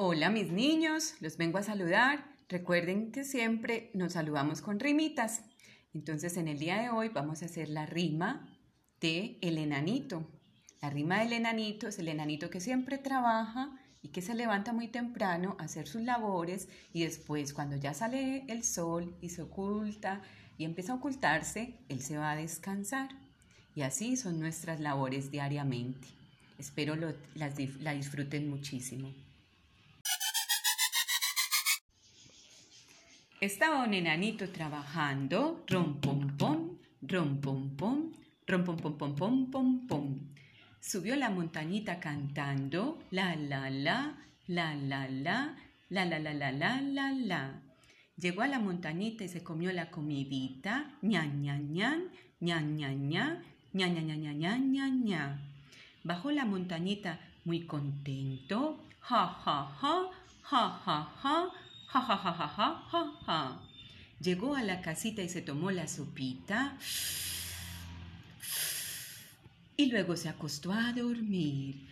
Hola mis niños, los vengo a saludar. Recuerden que siempre nos saludamos con rimitas. Entonces en el día de hoy vamos a hacer la rima de el enanito. La rima del enanito es el enanito que siempre trabaja y que se levanta muy temprano a hacer sus labores y después cuando ya sale el sol y se oculta y empieza a ocultarse, él se va a descansar. Y así son nuestras labores diariamente. Espero las, la disfruten muchísimo. Estaba un enanito trabajando, rom pom pom, rom pom pom, rom pom pom pom pom pom pom. Subió la montañita cantando, la la la, la la la, la la la la la la la. Llegó a la montañita y se comió la comidita, ña ña ña, ña ña ña, ña ña ña ña ña ña ña. Bajó la montañita muy contento, ja ja ja, ja ja ja Ja, ja, ja, ja, ja, ja. Llegó a la casita y se tomó la sopita. Y luego se acostó a dormir.